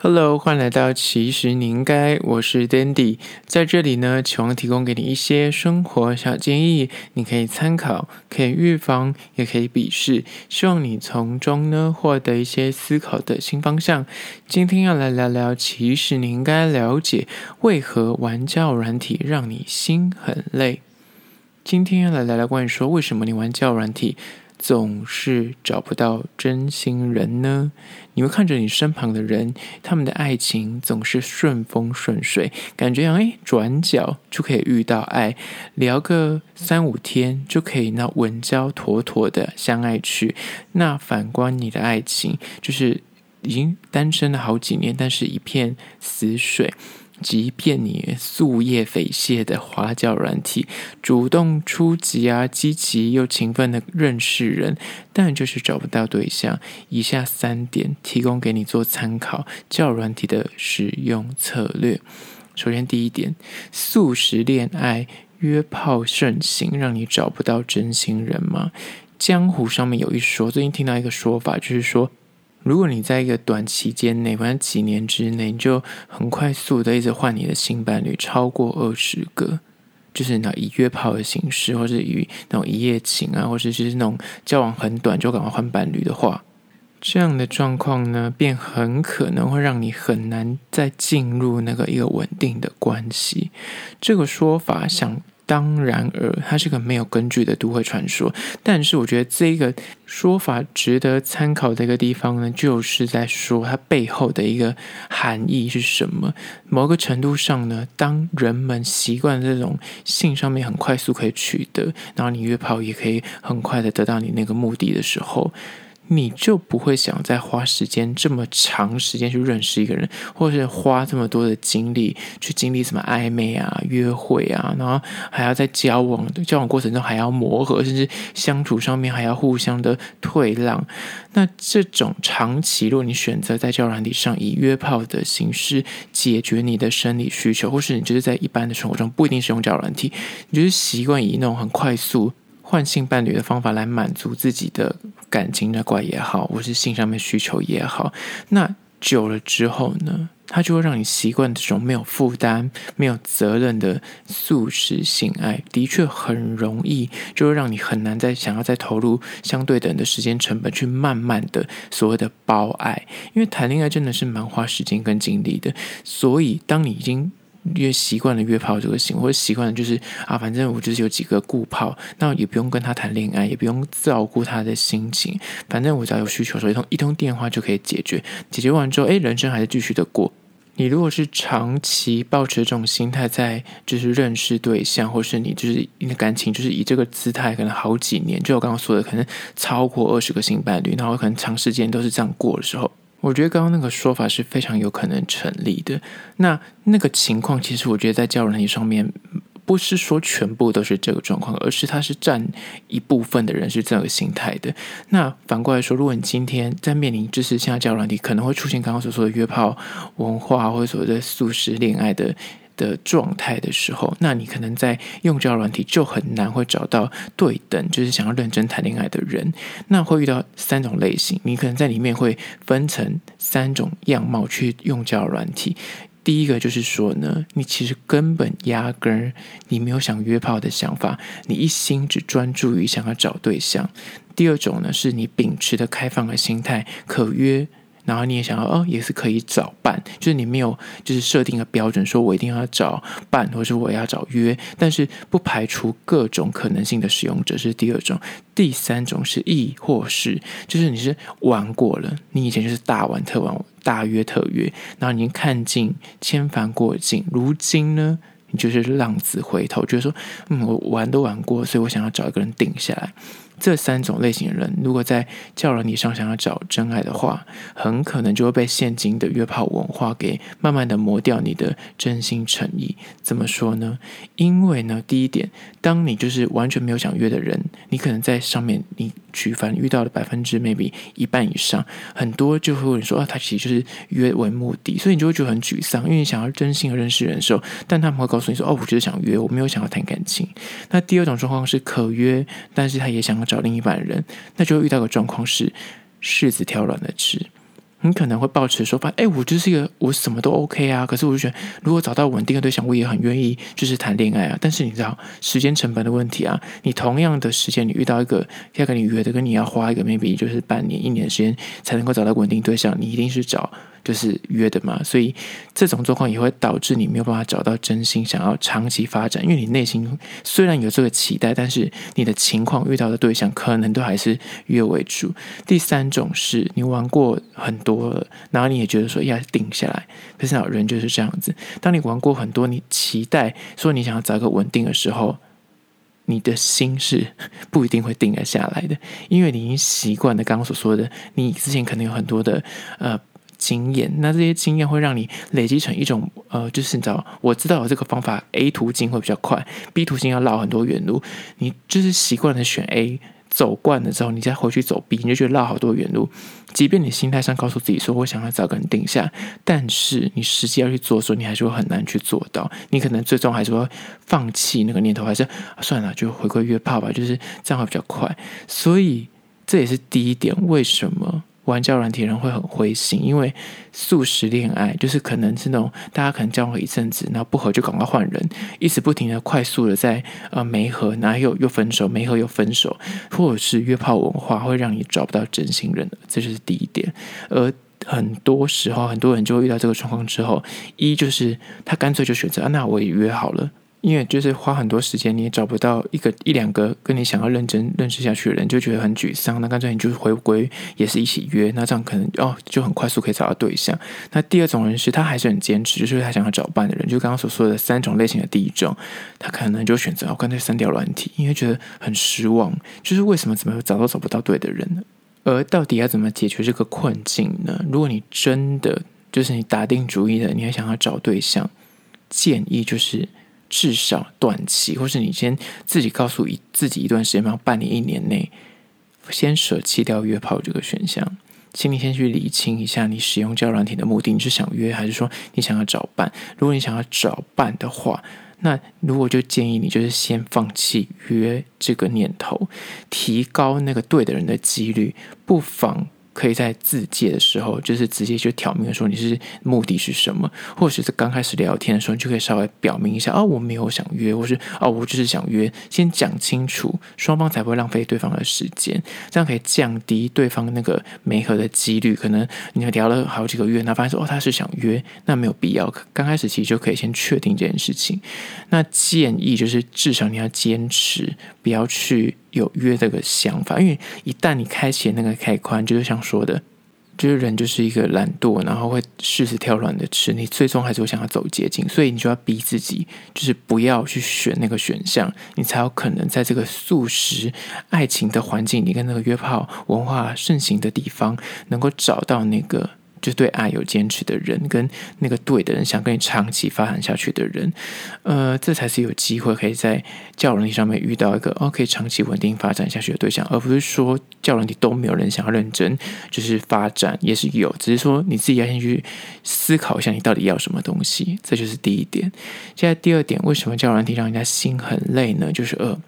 Hello，欢迎来到其实你应该，我是 Dandy，在这里呢，希望提供给你一些生活小建议，你可以参考，可以预防，也可以比视，希望你从中呢获得一些思考的新方向。今天要来聊聊，其实你应该了解为何玩教软体让你心很累。今天要来聊聊关于说为什么你玩教软体。总是找不到真心人呢？你会看着你身旁的人，他们的爱情总是顺风顺水，感觉哎，转角就可以遇到爱，聊个三五天就可以那稳交妥妥的相爱去。那反观你的爱情，就是已经单身了好几年，但是一片死水。即便你夙夜匪懈的滑交软体，主动出击啊，积极又勤奋的认识人，但就是找不到对象。以下三点提供给你做参考，教软体的使用策略。首先，第一点，素食恋爱、约炮盛行，让你找不到真心人吗？江湖上面有一说，最近听到一个说法，就是说。如果你在一个短期间内，反正几年之内，你就很快速的一直换你的性伴侣，超过二十个，就是那以约炮的形式，或者以那种一夜情啊，或者是那种交往很短就赶快换伴侣的话，这样的状况呢，便很可能会让你很难再进入那个一个稳定的关系。这个说法想。当然而，它是个没有根据的都会传说。但是，我觉得这个说法值得参考的一个地方呢，就是在说它背后的一个含义是什么。某个程度上呢，当人们习惯这种性上面很快速可以取得，然后你约炮也可以很快的得到你那个目的的时候。你就不会想再花时间这么长时间去认识一个人，或者是花这么多的精力去经历什么暧昧啊、约会啊，然后还要在交往交往过程中还要磨合，甚至相处上面还要互相的退让。那这种长期，如果你选择在交友软体上以约炮的形式解决你的生理需求，或是你就是在一般的生活中不一定使用交友软体，你就是习惯以那种很快速。换性伴侣的方法来满足自己的感情的怪也好，或是性上面需求也好，那久了之后呢，它就会让你习惯这种没有负担、没有责任的速食性爱，的确很容易，就会让你很难再想要再投入相对等的时间成本去慢慢的所谓的包爱，因为谈恋爱真的是蛮花时间跟精力的，所以当你已经。越习惯了约炮这个行为，或者习惯了就是啊，反正我就是有几个固炮，那也不用跟他谈恋爱，也不用照顾他的心情，反正我只要有需求的时候，一通一通电话就可以解决。解决完之后，哎，人生还是继续的过。你如果是长期抱持这种心态，在就是认识对象，或是你就是你的感情，就是以这个姿态，可能好几年，就我刚刚说的，可能超过二十个性伴侣，然后可能长时间都是这样过的时候。我觉得刚刚那个说法是非常有可能成立的。那那个情况，其实我觉得在交友软体上面，不是说全部都是这个状况，而是它是占一部分的人是这个心态的。那反过来说，如果你今天在面临就是现在交软体可能会出现刚刚所说的约炮文化，或者所谓的素食恋爱的。的状态的时候，那你可能在用交友软体就很难会找到对等，就是想要认真谈恋爱的人。那会遇到三种类型，你可能在里面会分成三种样貌去用交友软体。第一个就是说呢，你其实根本压根儿你没有想约炮的想法，你一心只专注于想要找对象。第二种呢，是你秉持的开放的心态，可约。然后你也想要哦，也是可以找伴，就是你没有就是设定的标准，说我一定要找伴，或是我要找约，但是不排除各种可能性的使用者，是第二种。第三种是亦或是，就是你是玩过了，你以前就是大玩特玩，大约特约，然后你看尽千帆过尽，如今呢，你就是浪子回头，就是说，嗯，我玩都玩过，所以我想要找一个人定下来。这三种类型的人，如果在交友软体上想要找真爱的话，很可能就会被现今的约炮文化给慢慢的磨掉你的真心诚意。怎么说呢？因为呢，第一点，当你就是完全没有想约的人，你可能在上面你举凡遇到的百分之 maybe 一半以上，很多就会问说啊，他其实就是约为目的，所以你就会觉得很沮丧，因为你想要真心的认识人的时候，但他们会告诉你说哦，我就是想约，我没有想要谈感情。那第二种状况是可约，但是他也想要。找另一半人，那就会遇到个状况是柿子挑软的吃。你可能会抱持说法，哎，我就是一个我什么都 OK 啊，可是我就觉得，如果找到稳定的对象，我也很愿意就是谈恋爱啊。但是你知道时间成本的问题啊，你同样的时间，你遇到一个要跟你约的，跟你要花一个 maybe 就是半年、一年的时间才能够找到稳定对象，你一定是找。就是约的嘛，所以这种状况也会导致你没有办法找到真心想要长期发展，因为你内心虽然有这个期待，但是你的情况遇到的对象可能都还是约为主。第三种是你玩过很多了，然后你也觉得说要定下来，可是人就是这样子，当你玩过很多，你期待说你想要找一个稳定的时候，你的心是不一定会定得下来的，因为你已经习惯了刚刚所说的，你之前可能有很多的呃。经验，那这些经验会让你累积成一种呃，就是你知道，我知道有这个方法，A 途径会比较快，B 途径要绕很多远路。你就是习惯了选 A，走惯了之后，你再回去走 B，你就觉得绕好多远路。即便你心态上告诉自己说，我想要找个人定下，但是你实际要去做的时候，你还是会很难去做到。你可能最终还是会放弃那个念头，还是、算了，就回归约炮吧，就是这样会比较快。所以这也是第一点，为什么？玩交软体人会很灰心，因为速食恋爱就是可能是那种大家可能交往一阵子，然后不合就赶快换人，一直不停的快速的在呃没合，然后又又分手，没合又分手，或者是约炮文化会让你找不到真心人，这就是第一点。而很多时候，很多人就会遇到这个状况之后，一就是他干脆就选择啊，那我也约好了。因为就是花很多时间，你也找不到一个一两个跟你想要认真认识下去的人，就觉得很沮丧。那干脆你就回归，也是一起约，那这样可能哦就很快速可以找到对象。那第二种人是他还是很坚持，就是他想要找伴的人，就刚刚所说的三种类型的第一种，他可能就选择哦干脆删掉软体，因为觉得很失望，就是为什么怎么找都找不到对的人呢？而到底要怎么解决这个困境呢？如果你真的就是你打定主意的，你还想要找对象，建议就是。至少短期，或是你先自己告诉一自己一段时间，然后半年、一年内，先舍弃掉约炮这个选项，请你先去理清一下你使用交软体的目的，你是想约还是说你想要找伴？如果你想要找伴的话，那如果就建议你就是先放弃约这个念头，提高那个对的人的几率，不妨。可以在自介的时候，就是直接就挑明说你是目的是什么，或者是刚开始聊天的时候，你就可以稍微表明一下啊，我没有想约，或是啊，我就是想约，先讲清楚，双方才不会浪费对方的时间，这样可以降低对方那个没合的几率。可能你聊了好几个月，那发现说哦，他是想约，那没有必要。刚开始其实就可以先确定这件事情。那建议就是至少你要坚持，不要去。有约这个想法，因为一旦你开启那个开关，就是想说的，就是人就是一个懒惰，然后会柿子挑软的吃，你最终还是会想要走捷径，所以你就要逼自己，就是不要去选那个选项，你才有可能在这个速食爱情的环境里，跟那个约炮文化盛行的地方，能够找到那个。就对爱有坚持的人，跟那个对的人，想跟你长期发展下去的人，呃，这才是有机会可以在交友软体上面遇到一个哦，可以长期稳定发展下去的对象，而不是说交友软体都没有人想要认真就是发展，也是有，只是说你自己要先去思考一下，你到底要什么东西，这就是第一点。现在第二点，为什么交友软体让人家心很累呢？就是呃，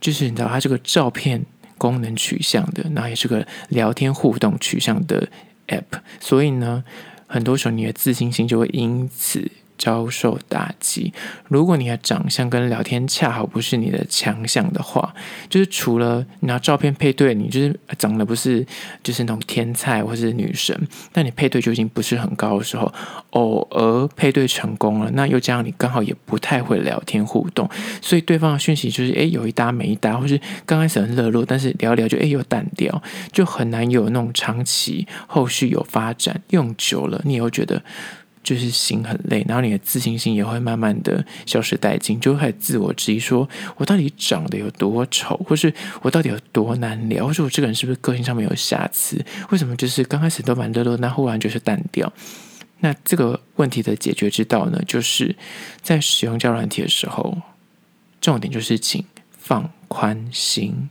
就是你知道它这个照片功能取向的，那也是个聊天互动取向的。app，所以呢，很多时候你的自信心就会因此遭受打击。如果你的长相跟聊天恰好不是你的强项的话，就是除了拿照片配对，你就是长得不是就是那种天才或是女神，但你配对就已经不是很高的时候，偶尔配对成功了，那又加上你刚好也不太会聊天互动，所以对方的讯息就是诶有一搭没一搭，或是刚开始很热络，但是聊聊就诶又淡掉，就很难有那种长期后续有发展。用久了，你也会觉得。就是心很累，然后你的自信心也会慢慢的消失殆尽，就会开始自我质疑说：我到底长得有多丑，或是我到底有多难聊，或是我这个人是不是个性上面有瑕疵？为什么就是刚开始都蛮热络，那忽然就是淡掉？那这个问题的解决之道呢，就是在使用交软体的时候，重点就是请放宽心。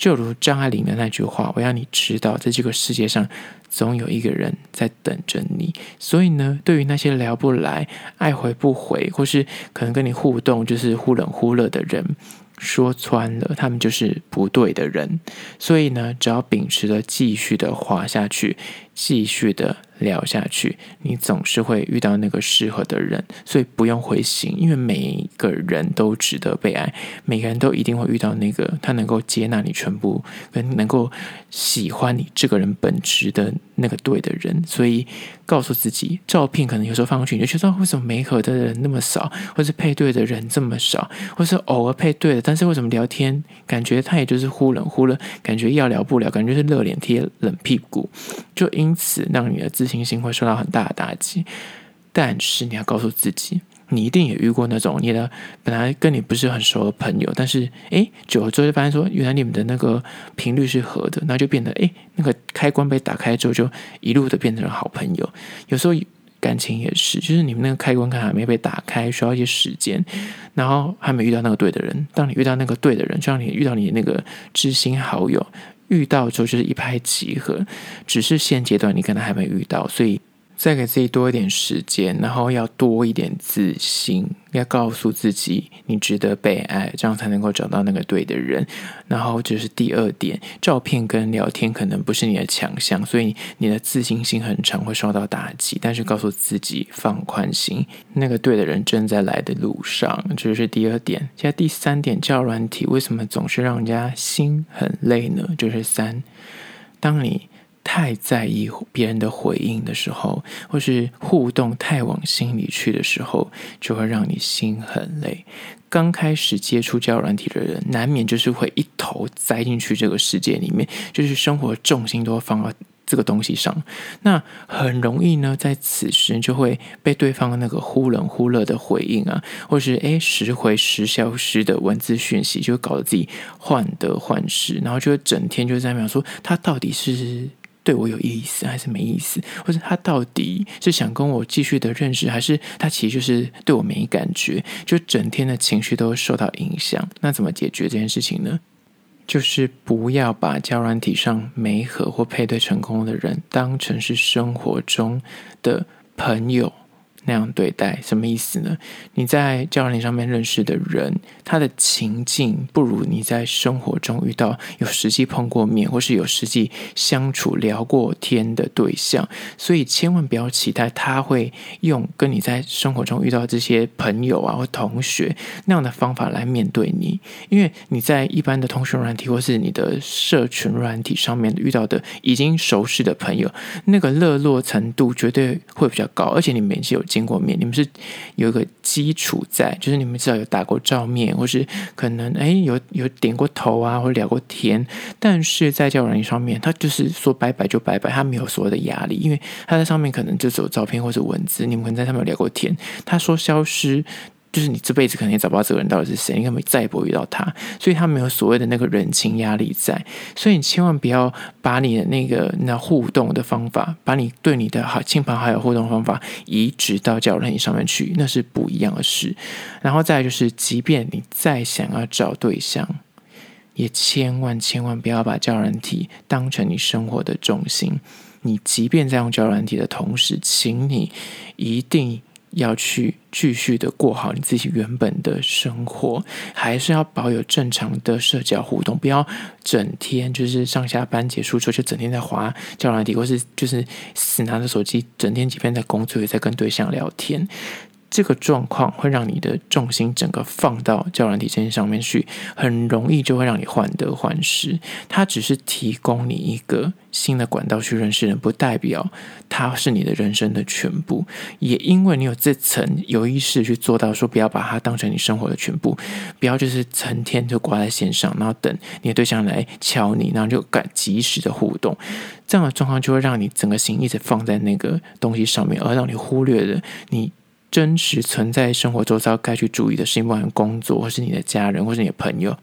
就如张爱玲的那句话：“我要你知道，在这个世界上，总有一个人在等着你。”所以呢，对于那些聊不来、爱回不回，或是可能跟你互动就是忽冷忽热的人，说穿了，他们就是不对的人。所以呢，只要秉持着继续的滑下去，继续的聊下去，你总是会遇到那个适合的人，所以不用灰心，因为每一个人都值得被爱，每个人都一定会遇到那个他能够接纳你全部，跟能够喜欢你这个人本质的那个对的人。所以告诉自己，照片可能有时候放上去，你就觉得为什么没合的人那么少，或是配对的人这么少，或是偶尔配对的，但是为什么聊天感觉他也就是忽冷忽热，感觉要聊不聊，感觉是热脸贴冷屁股，就因因此让你的自信心会受到很大的打击，但是你要告诉自己，你一定也遇过那种你的本来跟你不是很熟的朋友，但是诶，久了之后就发现说，原来你们的那个频率是合的，那就变得诶，那个开关被打开之后，就一路的变成了好朋友。有时候感情也是，就是你们那个开关可能还没被打开，需要一些时间，然后还没遇到那个对的人。当你遇到那个对的人，就像你遇到你那个知心好友。遇到之后就是一拍即合，只是现阶段你可能还没遇到，所以再给自己多一点时间，然后要多一点自信，要告诉自己你值得被爱，这样才能够找到那个对的人。然后这是第二点，照片跟聊天可能不是你的强项，所以你的自信心很常会受到打击。但是告诉自己放宽心，那个对的人正在来的路上。这是第二点。现在第三点，交友软体为什么总是让人家心很累呢？就是三，当你。太在意别人的回应的时候，或是互动太往心里去的时候，就会让你心很累。刚开始接触交友软体的人，难免就是会一头栽进去这个世界里面，就是生活重心都放到这个东西上。那很容易呢，在此时就会被对方那个忽冷忽热的回应啊，或是诶时回时消失的文字讯息，就会搞得自己患得患失，然后就会整天就在那边说他到底是。对我有意思还是没意思？或者他到底是想跟我继续的认识，还是他其实就是对我没感觉？就整天的情绪都受到影响。那怎么解决这件事情呢？就是不要把交软体上没合或配对成功的人当成是生活中的朋友。那样对待什么意思呢？你在交友软件上面认识的人，他的情境不如你在生活中遇到有实际碰过面或是有实际相处聊过天的对象，所以千万不要期待他会用跟你在生活中遇到这些朋友啊或同学那样的方法来面对你，因为你在一般的通讯软体或是你的社群软体上面遇到的已经熟识的朋友，那个热络程度绝对会比较高，而且你们是有。见过面，你们是有一个基础在，就是你们至少有打过照面，或是可能哎有有点过头啊，或聊过天。但是在交友软件上面，他就是说拜拜就拜拜，他没有所谓的压力，因为他在上面可能就只有照片或者文字，你们可能在上面聊过天，他说消失。就是你这辈子可能也找不到这个人到底是谁，你根本再也不会遇到他，所以他没有所谓的那个人情压力在，所以你千万不要把你的那个那互动的方法，把你对你的好亲朋好友互动方法移植到交友软体上面去，那是不一样的事。然后再来就是，即便你再想要找对象，也千万千万不要把交友软体当成你生活的重心。你即便在用交友软体的同时，请你一定。要去继续的过好你自己原本的生活，还是要保有正常的社交互动，不要整天就是上下班结束之后就整天在滑交友软体，或是就是死拿着手机，整天几遍在工作也在跟对象聊天。这个状况会让你的重心整个放到交友软体这件上面去，很容易就会让你患得患失。它只是提供你一个新的管道去认识人，不代表它是你的人生的全部。也因为你有这层有意识去做到，说不要把它当成你生活的全部，不要就是成天就挂在线上，然后等你的对象来敲你，然后就赶及时的互动。这样的状况就会让你整个心一直放在那个东西上面，而让你忽略了你。真实存在生活周遭该去注意的事情，不管工作，或是你的家人，或是你的朋友，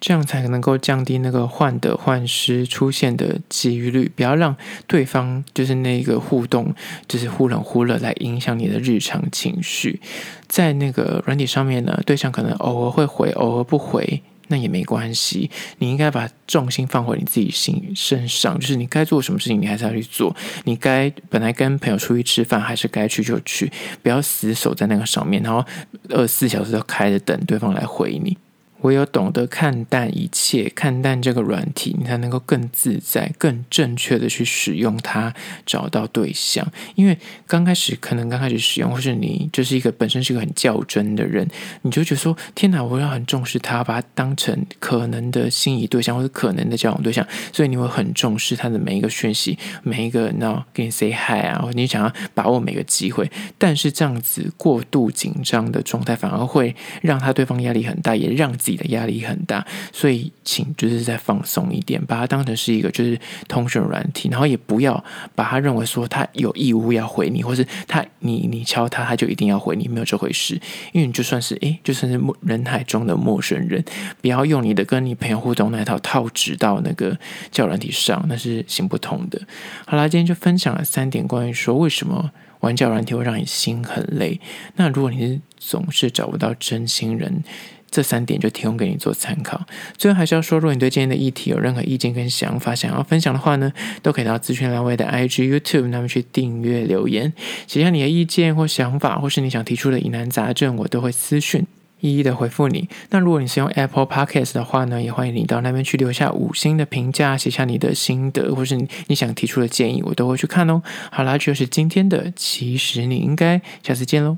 这样才能够降低那个患得患失出现的几率。不要让对方就是那个互动，就是忽冷忽热来影响你的日常情绪。在那个软体上面呢，对象可能偶尔会回，偶尔不回。那也没关系，你应该把重心放回你自己心身上，就是你该做什么事情，你还是要去做。你该本来跟朋友出去吃饭，还是该去就去，不要死守在那个上面，然后二十四小时都开着等对方来回你。唯有懂得看淡一切，看淡这个软体，你才能够更自在、更正确的去使用它，找到对象。因为刚开始可能刚开始使用，或是你就是一个本身是一个很较真的人，你就觉得说：天哪，我要很重视他，把他当成可能的心仪对象或者可能的交往对象，所以你会很重视他的每一个讯息，每一个那给你 say hi 啊，或你想要把握每个机会。但是这样子过度紧张的状态，反而会让他对方压力很大，也让自己的压力很大，所以请就是再放松一点，把它当成是一个就是通讯软体，然后也不要把它认为说他有义务要回你，或是他你你敲他他就一定要回你，没有这回事。因为你就算是诶，就算是陌人海中的陌生人，不要用你的跟你朋友互动那套套直到那个交软体上，那是行不通的。好啦，今天就分享了三点关于说为什么玩交软体会让你心很累。那如果你是总是找不到真心人，这三点就提供给你做参考。最后还是要说，如果你对今天的议题有任何意见跟想法想要分享的话呢，都可以到资讯栏位的 IG、YouTube 那边去订阅留言，写下你的意见或想法，或是你想提出的疑难杂症，我都会私讯一一的回复你。那如果你是用 Apple Podcast 的话呢，也欢迎你到那边去留下五星的评价，写下你的心得，或是你想提出的建议，我都会去看哦。好啦，这就是今天的，其实你应该下次见喽。